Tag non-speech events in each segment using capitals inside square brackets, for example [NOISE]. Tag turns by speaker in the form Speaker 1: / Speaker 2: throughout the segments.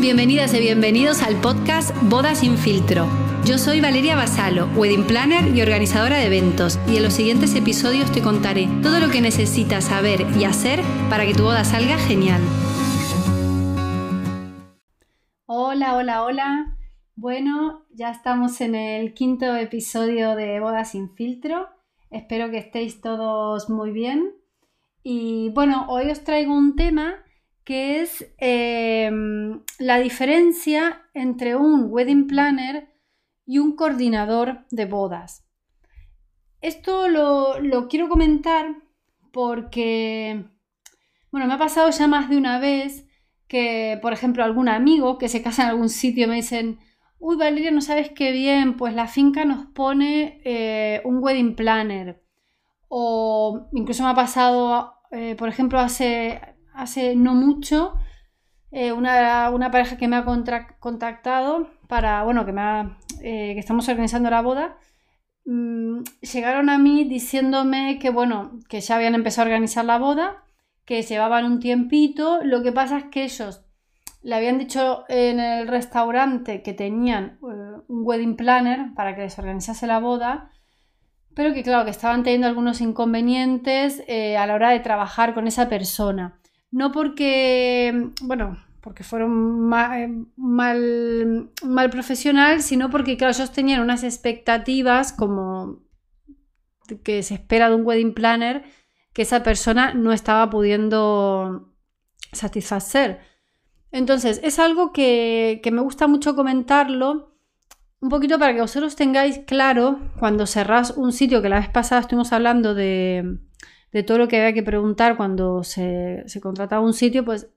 Speaker 1: Bienvenidas y bienvenidos al podcast Bodas sin filtro. Yo soy Valeria Basalo, wedding planner y organizadora de eventos, y en los siguientes episodios te contaré todo lo que necesitas saber y hacer para que tu boda salga genial. Hola, hola, hola. Bueno, ya estamos en el quinto episodio de Bodas sin filtro. Espero que estéis todos muy bien. Y bueno, hoy os traigo un tema que es em, la diferencia entre un wedding planner y un coordinador de bodas. Esto lo, quiero comentar porque, bueno, me ha pasado ya más de una vez que, por ejemplo, algún amigo que se casa en algún sitio me dicen, uy Valeria, no sabes qué bien, pues la finca nos pone eh, un wedding planner. O incluso me ha pasado, eh, por ejemplo, hace hace no mucho eh, una, pareja que me ha contactado para, bueno, que, me eh, que estamos organizando la boda. Mm, llegaron a mí diciéndome que, bueno, que ya habían empezado a organizar la boda, que llevaban un tiempito. Lo que pasa es que ellos le habían dicho en el restaurante que tenían eh, un wedding planner para que les organizase la boda pero que claro, que estaban teniendo algunos inconvenientes a la hora de trabajar con esa persona no porque, bueno, porque fueron mal, mal, profesional, sino porque, claro, ellos tenían unas expectativas como que se espera de un wedding planner que esa persona no estaba pudiendo satisfacer. Entonces, es algo que, que me gusta mucho comentarlo, un poquito para que vosotros tengáis claro cuando cerrás un sitio, que la vez pasada estuvimos hablando de, de todo lo que había que preguntar cuando se, contrataba un sitio, pues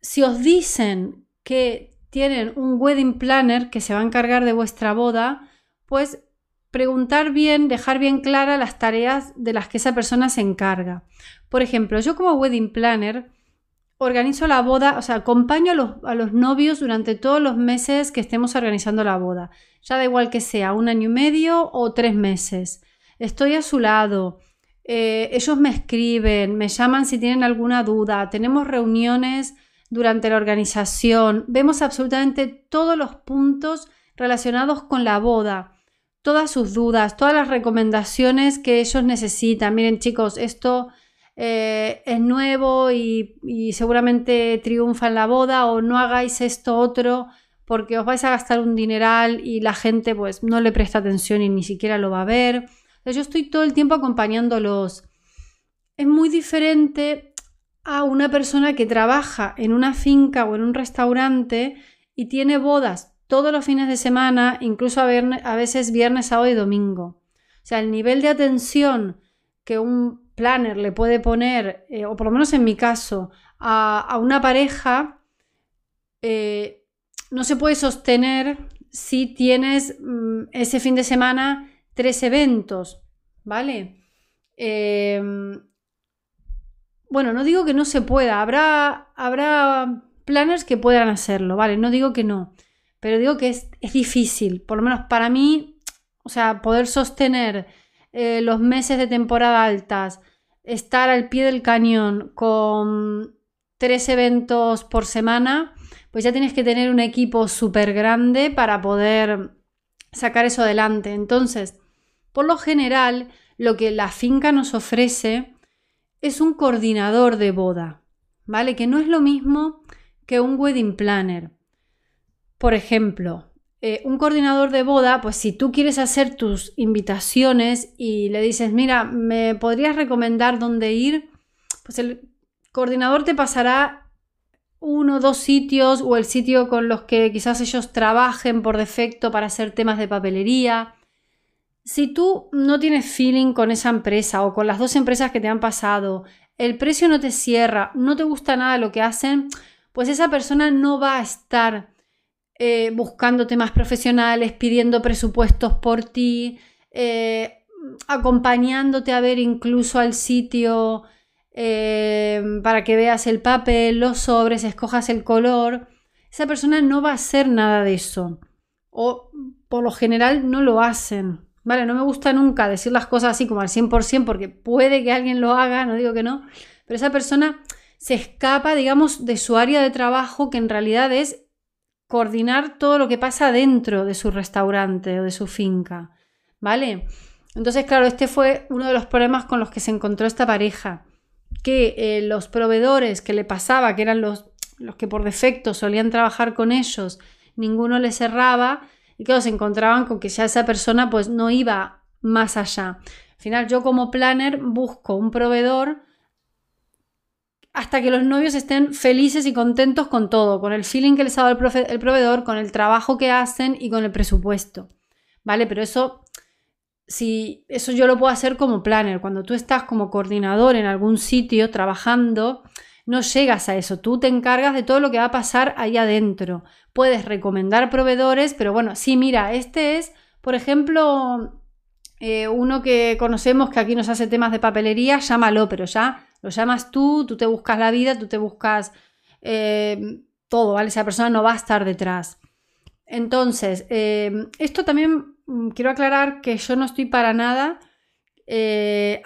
Speaker 1: si os dicen que tienen un wedding planner que se va a encargar de vuestra boda, pues preguntar bien, dejar bien claras las tareas de las que esa persona se encarga. Por ejemplo, yo como wedding planner organizo la boda, o sea, acompaño a los, a los, novios durante todos los meses que estemos organizando la boda. Ya da igual que sea un año y medio o tres meses. Estoy a su lado, eh, ellos me escriben, me llaman si tienen alguna duda, tenemos reuniones durante la organización, vemos absolutamente todos los puntos relacionados con la boda, todas sus dudas, todas las recomendaciones que ellos necesitan. Miren chicos, esto eh, es nuevo y, y seguramente triunfa en la boda o no hagáis esto otro porque os vais a gastar un dineral y la gente pues no le presta atención y ni siquiera lo va a ver yo estoy todo el tiempo acompañándolos. Es muy diferente a una persona que trabaja en una finca o en un restaurante y tiene bodas todos los fines de semana, incluso a, veces viernes, sábado y domingo. O sea, el nivel de atención que un planner le puede poner, eh, o por lo menos en mi caso, a, una pareja, eh, no se puede sostener si tienes mm, ese fin de semana tres eventos, ¿vale? Em, bueno, no digo que no se pueda, habrá, habrá planners que puedan hacerlo, ¿vale? No digo que no, pero digo que es, difícil, por lo menos para mí, o sea, poder sostener eh, los meses de temporada altas, estar al pie del cañón con tres eventos por semana, pues ya tienes que tener un equipo súper grande para poder sacar eso adelante. Entonces, por lo general, lo que la finca nos ofrece es un coordinador de boda, ¿vale? Que no es lo mismo que un wedding planner. Por ejemplo, eh, un coordinador de boda, pues si tú quieres hacer tus invitaciones y le dices, mira, ¿me podrías recomendar dónde ir? Pues el coordinador te pasará uno o dos sitios o el sitio con los que quizás ellos trabajen por defecto para hacer temas de papelería si tú no tienes feeling con esa empresa o con las dos empresas que te han pasado, el precio no te cierra, no te gusta nada lo que hacen, pues esa persona no va a estar eh, buscando temas profesionales, pidiendo presupuestos por ti, eh, acompañándote a ver incluso al sitio eh, para que veas el papel, los sobres, escojas el color. Esa persona no va a hacer nada de eso. O por lo general no lo hacen. ¿Vale? No me gusta nunca decir las cosas así como al 100% porque puede que alguien lo haga, no digo que no, pero esa persona se escapa, digamos, de su área de trabajo, que en realidad es coordinar todo lo que pasa dentro de su restaurante o de su finca, ¿vale? Entonces, claro, este fue uno de los problemas con los que se encontró esta pareja, que eh, los proveedores que le pasaba, que eran los, los que por defecto solían trabajar con ellos, ninguno le cerraba y claro, se encontraban con que ya esa persona pues no iba más allá. Al final yo como planner busco un proveedor hasta que los novios estén felices y contentos con todo, con el feeling que les ha dado el, proveedor, con el trabajo que hacen y con el presupuesto. ¿Vale? Pero eso, si eso yo lo puedo hacer como planner. Cuando tú estás como coordinador en algún sitio trabajando, no llegas a eso. Tú te encargas de todo lo que va a pasar ahí adentro. Puedes recomendar proveedores, pero bueno, sí, mira, este es, por ejemplo, eh, uno que conocemos que aquí nos hace temas de papelería, llámalo, pero ya lo llamas tú, tú te buscas la vida, tú te buscas eh, todo, ¿vale? Esa persona no va a estar detrás. Entonces, eh, esto también mm, quiero aclarar que yo no estoy para nada eh,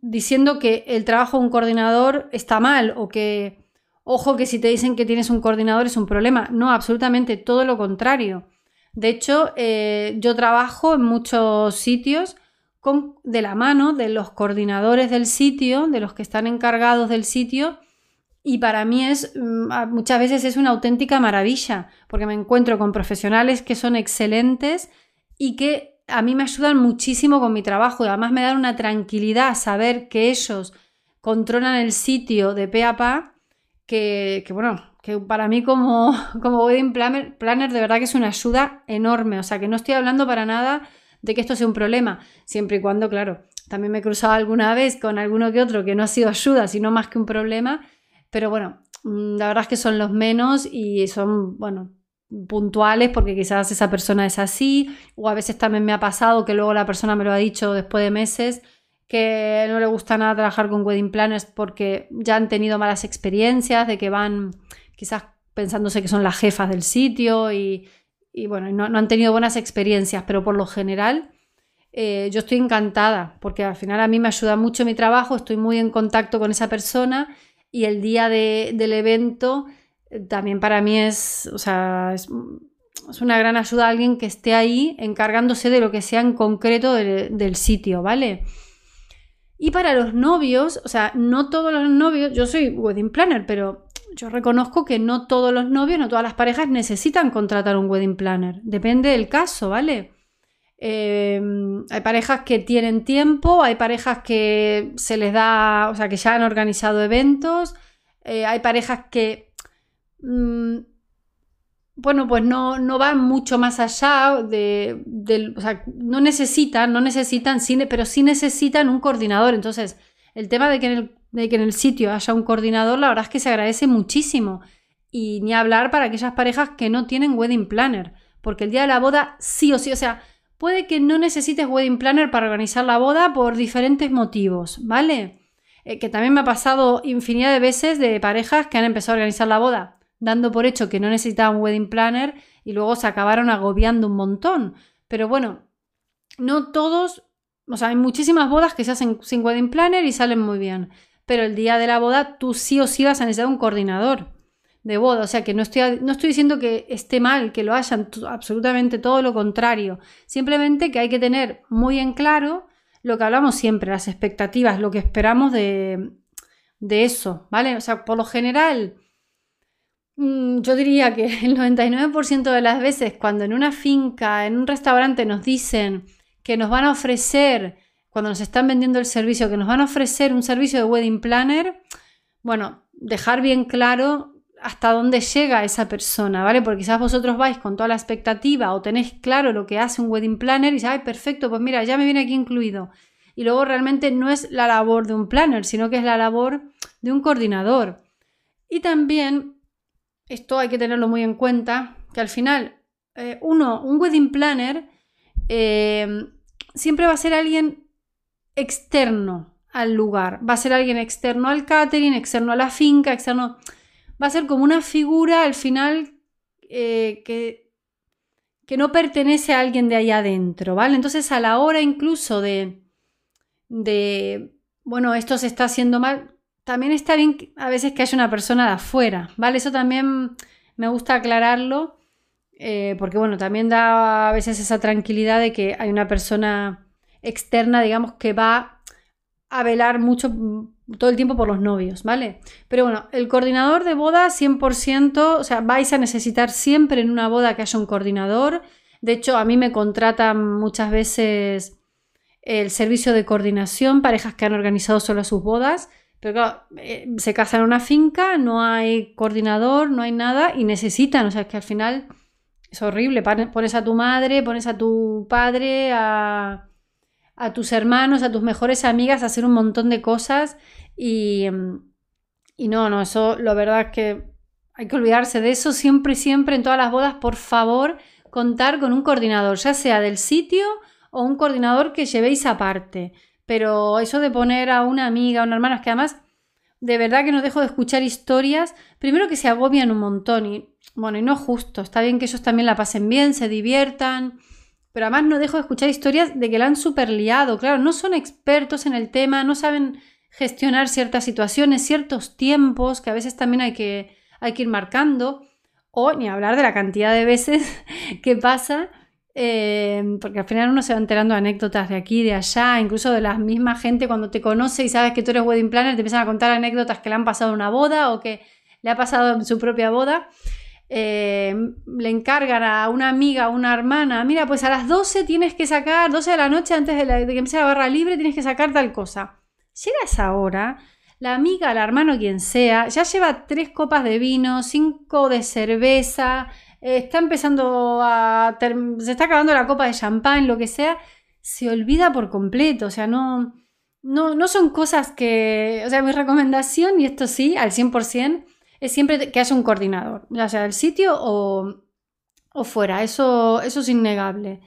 Speaker 1: diciendo que el trabajo de un coordinador está mal o que, ojo, que si te dicen que tienes un coordinador es un problema. No, absolutamente todo lo contrario. De hecho, yo trabajo en muchos sitios de la mano de los coordinadores del sitio, de los que están encargados del sitio, y para mí es mm, muchas veces es una auténtica maravilla, porque me encuentro con profesionales que son excelentes y que a mí me ayudan muchísimo con mi trabajo y además me dan una tranquilidad saber que ellos controlan el sitio de pe a pa, que, bueno, que para mí como, [LAUGHS] como wedding planner, planner de verdad que es una ayuda enorme, o sea que no estoy hablando para nada de que esto sea un problema, siempre y cuando, claro, también me he cruzado alguna vez con alguno que otro que no ha sido ayuda, sino más que un problema, pero bueno, mm, la verdad es que son los menos y son, bueno, puntuales porque quizás esa persona es así, o a veces también me ha pasado que luego la persona me lo ha dicho después de meses que no le gusta nada trabajar con wedding planners porque ya han tenido malas experiencias, de que van quizás pensándose que son las jefas del sitio y, bueno, no, han tenido buenas experiencias, pero por lo general eh, yo estoy encantada porque al final a mí me ayuda mucho mi trabajo, estoy muy en contacto con esa persona y el día del evento también para mí es, o sea, es, una gran ayuda a alguien que esté ahí encargándose de lo que sea en concreto del sitio, ¿vale? Y para los novios, o sea, no todos los novios, yo soy wedding planner, pero yo reconozco que no todos los novios, no todas las parejas necesitan contratar un wedding planner. Depende del caso, ¿vale? Eh, hay parejas que tienen tiempo, hay parejas que se les da, o sea, que ya han organizado eventos, eh, hay parejas que, mm, bueno, pues no, no, van mucho más allá de, o sea, no necesitan, no necesitan cine, pero sí necesitan un coordinador. Entonces, el tema de que en el de que en el sitio haya un coordinador, la verdad es que se agradece muchísimo. Y ni hablar para aquellas parejas que no tienen wedding planner, porque el día de la boda sí o sí, o sea, puede que no necesites wedding planner para organizar la boda por diferentes motivos, ¿vale? Eh, que también me ha pasado infinidad de veces de parejas que han empezado a organizar la boda dando por hecho que no necesitaban wedding planner y luego se acabaron agobiando un montón. Pero bueno, no todos, o sea, hay muchísimas bodas que se hacen sin wedding planner y salen muy bien pero el día de la boda tú sí o sí vas a necesitar un coordinador de boda. O sea que no estoy, no estoy diciendo que esté mal que lo hayan, absolutamente todo lo contrario. Simplemente que hay que tener muy en claro lo que hablamos siempre, las expectativas, lo que esperamos de, de eso, ¿vale? O sea, por lo general, yo diría que el 99% de las veces cuando en una finca, en un restaurante nos dicen que nos van a ofrecer cuando nos están vendiendo el servicio, que nos van a ofrecer un servicio de wedding planner, bueno, dejar bien claro hasta dónde llega esa persona, ¿vale? Porque quizás vosotros vais con toda la expectativa o tenéis claro lo que hace un wedding planner y dices, ay, perfecto, pues mira, ya me viene aquí incluido. Y luego realmente no es la labor de un planner, sino que es la labor de un coordinador. Y también, esto hay que tenerlo muy en cuenta, que al final, eh, uno, un wedding planner eh, siempre va a ser alguien externo al lugar. Va a ser alguien externo al catering, externo a la finca, externo. Va a ser como una figura al final eh, que, que no pertenece a alguien de allá adentro, ¿vale? Entonces a la hora incluso de, de bueno, esto se está haciendo mal, también está bien a veces que haya una persona de afuera, ¿vale? Eso también me gusta aclararlo, eh, porque bueno, también da a veces esa tranquilidad de que hay una persona externa, digamos, que va a velar mucho todo el tiempo por los novios, ¿vale? Pero bueno, el coordinador de boda 100%, o sea, vais a necesitar siempre en una boda que haya un coordinador. De hecho, a mí me contratan muchas veces el servicio de coordinación, parejas que han organizado solo sus bodas, pero claro, eh, se casan en una finca, no hay coordinador, no hay nada y necesitan, o sea, es que al final es horrible, pones a tu madre, pones a tu padre, a tus hermanos, a tus mejores amigas, a hacer un montón de cosas y, y no, no, eso la verdad es que hay que olvidarse de eso siempre, siempre en todas las bodas, por favor, contar con un coordinador, ya sea del sitio o un coordinador que llevéis aparte. Pero eso de poner a una amiga, a una hermana, es que además, de verdad que no dejo de escuchar historias, primero que se agobian un montón y, bueno, y no justo, está bien que ellos también la pasen bien, se diviertan, pero además no dejo de escuchar historias de que la han super liado. Claro, no son expertos en el tema, no saben gestionar ciertas situaciones, ciertos tiempos que a veces también hay que, hay que ir marcando. O ni hablar de la cantidad de veces [LAUGHS] que pasa, eh, porque al final uno se va enterando de anécdotas de aquí, de allá, incluso de la misma gente cuando te conoce y sabes que tú eres wedding planner, te empiezan a contar anécdotas que le han pasado en una boda o que le ha pasado su propia boda. Eh, le encargan a una amiga, a una hermana, mira, pues a las 12 tienes que sacar, 12 de la noche antes de, que empiece la barra libre, tienes que sacar tal cosa. Llega esa hora, la amiga, la hermana quien sea, ya lleva tres copas de vino, cinco de cerveza, está empezando a... se está acabando la copa de champán, lo que sea, se olvida por completo, o sea, no... No, no son cosas que, o sea, mi recomendación, y esto sí, al 100%, es siempre que haya un coordinador, ya sea del sitio o, fuera, eso, eso, es innegable.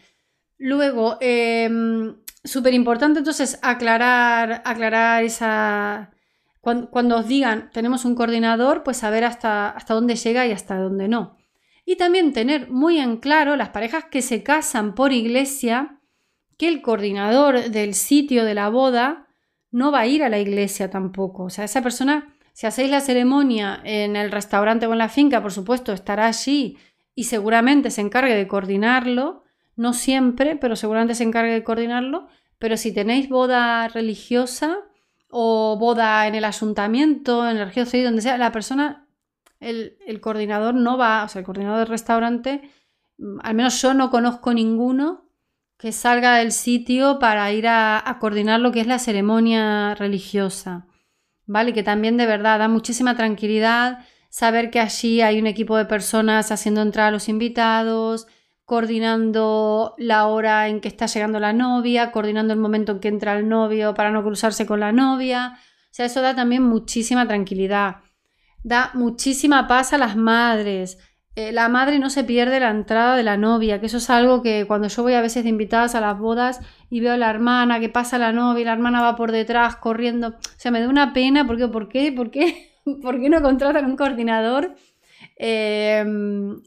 Speaker 1: Luego, em, súper importante entonces aclarar, aclarar esa... Cuando, os digan tenemos un coordinador, pues saber hasta, hasta dónde llega y hasta dónde no. Y también tener muy en claro las parejas que se casan por iglesia, que el coordinador del sitio de la boda no va a ir a la iglesia tampoco. O sea, esa persona si hacéis la ceremonia en el restaurante o en la finca, por supuesto, estará allí y seguramente se encargue de coordinarlo. No siempre, pero seguramente se encargue de coordinarlo. Pero si tenéis boda religiosa o boda en el ayuntamiento, en el civil, donde sea, la persona, el, coordinador no va, o sea, el coordinador del restaurante, mm, al menos yo no conozco ninguno que salga del sitio para ir a coordinar lo que es la ceremonia religiosa. ¿vale? Que también de verdad da muchísima tranquilidad saber que allí hay un equipo de personas haciendo entrar a los invitados, coordinando la hora en que está llegando la novia, coordinando el momento en que entra el novio para no cruzarse con la novia. O sea, eso da también muchísima tranquilidad. Da muchísima paz a las madres. Eh, la madre no se pierde la entrada de la novia, que eso es algo que cuando yo voy a veces de invitadas a las bodas y veo a la hermana que pasa la novia y la hermana va por detrás corriendo, o sea, me da una pena porque, ¿por qué? ¿Por qué? [LAUGHS] ¿Por qué no contratan un coordinador? Em,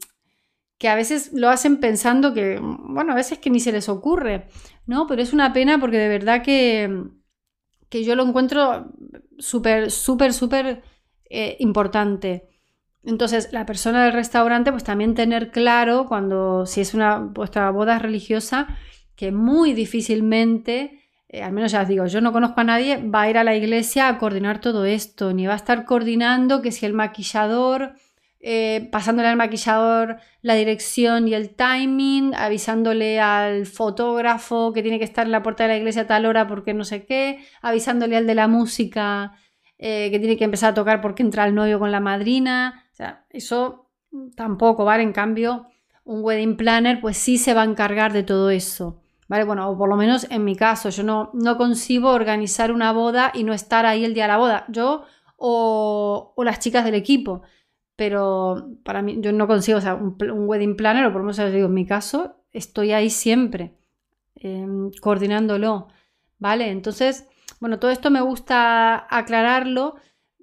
Speaker 1: que a veces lo hacen pensando que, bueno, a veces que ni se les ocurre, ¿no? Pero es una pena porque de verdad que, que yo lo encuentro súper, súper, súper eh, importante. Entonces, la persona del restaurante, pues también tener claro cuando, si es una vuestra boda religiosa, que muy difícilmente, eh, al menos ya os digo, yo no conozco a nadie, va a ir a la iglesia a coordinar todo esto, ni va a estar coordinando que si el maquillador, eh, pasándole al maquillador la dirección y el timing, avisándole al fotógrafo que tiene que estar en la puerta de la iglesia a tal hora porque no sé qué, avisándole al de la música eh, que tiene que empezar a tocar porque entra el novio con la madrina o sea, eso tampoco, ¿vale? En cambio, un wedding planner pues sí se va a encargar de todo eso. ¿Vale? Bueno, o por lo menos en mi caso, yo no, no concibo organizar una boda y no estar ahí el día de la boda. Yo o, las chicas del equipo. Pero para mí, yo no consigo, o sea, un, wedding planner, o por lo menos digo, en mi caso, estoy ahí siempre, em, coordinándolo. ¿Vale? Entonces, bueno, todo esto me gusta aclararlo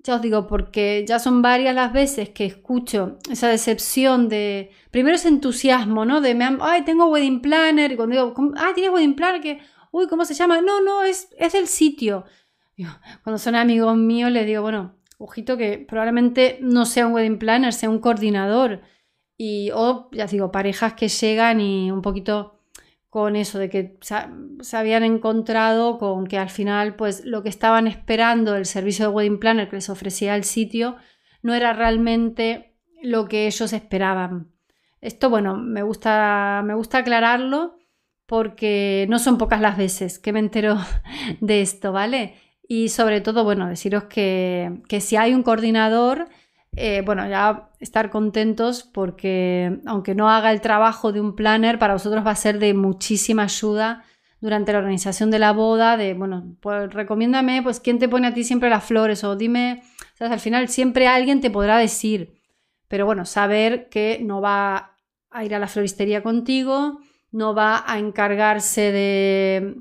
Speaker 1: ya os digo, porque ya son varias las veces que escucho esa decepción de, primero ese entusiasmo, ¿no? De, ay, tengo wedding planner, y cuando digo, ay, tienes wedding planner, que, uy, ¿cómo se llama? No, no, es, es del sitio. cuando son amigos míos les digo, bueno, ojito que probablemente no sea un wedding planner, sea un coordinador. Y, o, ya digo, parejas que llegan y un poquito con eso de que se habían encontrado con que al final pues lo que estaban esperando el servicio de wedding planner que les ofrecía el sitio no era realmente lo que ellos esperaban. Esto bueno, me gusta me gusta aclararlo porque no son pocas las veces que me entero [LAUGHS] de esto, ¿vale? Y sobre todo, bueno, deciros que, que si hay un coordinador, eh, bueno, ya estar contentos porque aunque no haga el trabajo de un planner, para vosotros va a ser de muchísima ayuda durante la organización de la boda, de, bueno, pues recomiéndame, pues, quién te pone a ti siempre las flores o dime, ¿sabes? Al final siempre alguien te podrá decir, pero bueno, saber que no va a ir a la floristería contigo, no va a encargarse de,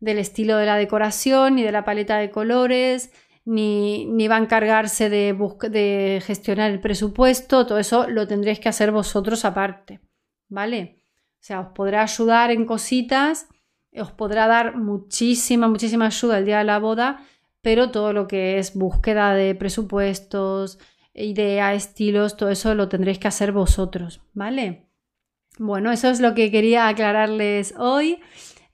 Speaker 1: del estilo de la decoración ni de la paleta de colores, ni, va a encargarse de, de gestionar el presupuesto, todo eso lo tendréis que hacer vosotros aparte, ¿vale? O sea, os podrá ayudar en cositas, os podrá dar muchísima, muchísima ayuda el día de la boda, pero todo lo que es búsqueda de presupuestos, idea, estilos, todo eso lo tendréis que hacer vosotros, ¿vale? Bueno, eso es lo que quería aclararles hoy.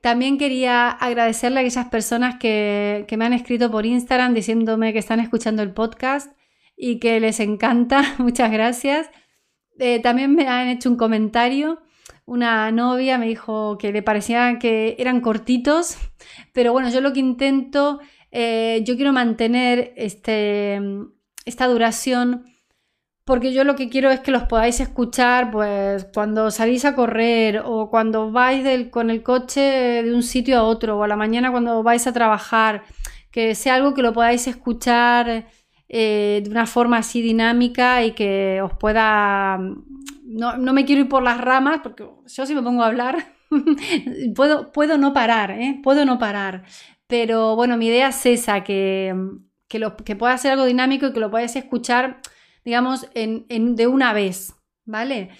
Speaker 1: También quería agradecerle a aquellas personas que, me han escrito por Instagram diciéndome que están escuchando el podcast y que les encanta. [LAUGHS] Muchas gracias. Eh, también me han hecho un comentario. Una novia me dijo que le parecía que eran cortitos, pero bueno, yo lo que intento, eh, yo quiero mantener este, esta duración porque yo lo que quiero es que los podáis escuchar pues cuando salís a correr o cuando vais con el coche de un sitio a otro o a la mañana cuando vais a trabajar, que sea algo que lo podáis escuchar eh, de una forma así dinámica y que os pueda... No, me quiero ir por las ramas porque yo si me pongo a hablar [LAUGHS] puedo, puedo no parar, ¿eh? puedo no parar. Pero bueno, mi idea es esa, que, que, lo, que pueda ser algo dinámico y que lo podáis escuchar digamos, en, de una vez, ¿vale?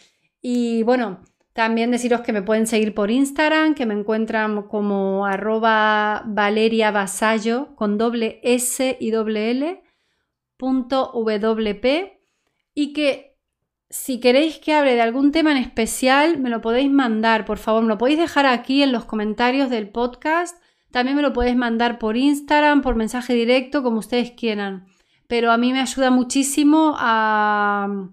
Speaker 1: Y bueno, también deciros que me pueden seguir por Instagram, que me encuentran como arroba Valeria Vasallo con doble S y doble L punto WP y que si queréis que hable de algún tema en especial me lo podéis mandar, por favor, me lo podéis dejar aquí en los comentarios del podcast, también me lo podéis mandar por Instagram, por mensaje directo, como ustedes quieran pero a mí me ayuda muchísimo a,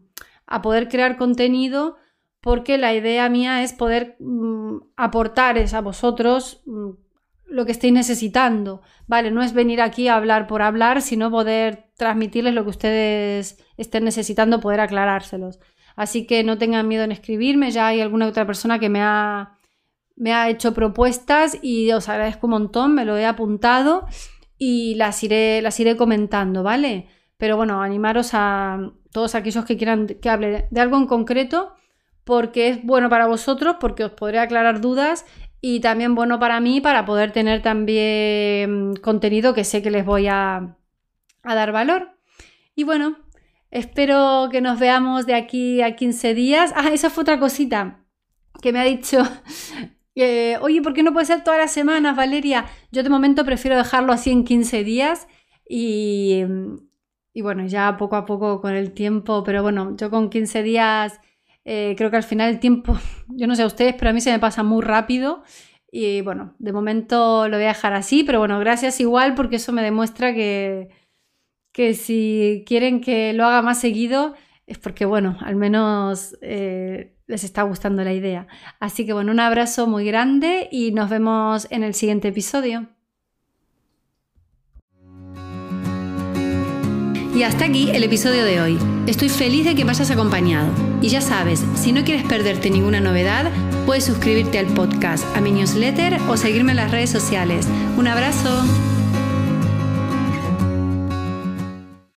Speaker 1: poder crear contenido porque la idea mía es poder mm, aportar a vosotros mm, lo que estéis necesitando, ¿vale? No es venir aquí a hablar por hablar, sino poder transmitirles lo que ustedes estén necesitando, poder aclarárselos. Así que no tengan miedo en escribirme, ya hay alguna otra persona que me ha, me ha hecho propuestas y os agradezco un montón, me lo he apuntado y las iré, las iré comentando, ¿vale? Pero bueno, animaros a todos aquellos que quieran que hable de algo en concreto, porque es bueno para vosotros, porque os podré aclarar dudas y también bueno para mí para poder tener también contenido que sé que les voy a, a dar valor. Y bueno, espero que nos veamos de aquí a 15 días. Ah, esa fue otra cosita que me ha dicho oye, ¿por qué no puede ser todas las semanas, Valeria? Yo de momento prefiero dejarlo así en 15 días y, y bueno, ya poco a poco con el tiempo, pero bueno, yo con 15 días eh, creo que al final el tiempo, [LAUGHS] yo no sé a ustedes, pero a mí se me pasa muy rápido. Y bueno, de momento lo voy a dejar así, pero bueno, gracias igual porque eso me demuestra que, que si quieren que lo haga más seguido es porque bueno, al menos eh, les está gustando la idea. Así que bueno, un abrazo muy grande y nos vemos en el siguiente episodio.
Speaker 2: Y hasta aquí el episodio de hoy. Estoy feliz de que me hayas acompañado. Y ya sabes, si no quieres perderte ninguna novedad, puedes suscribirte al podcast, a mi newsletter o seguirme en las redes sociales. Un abrazo.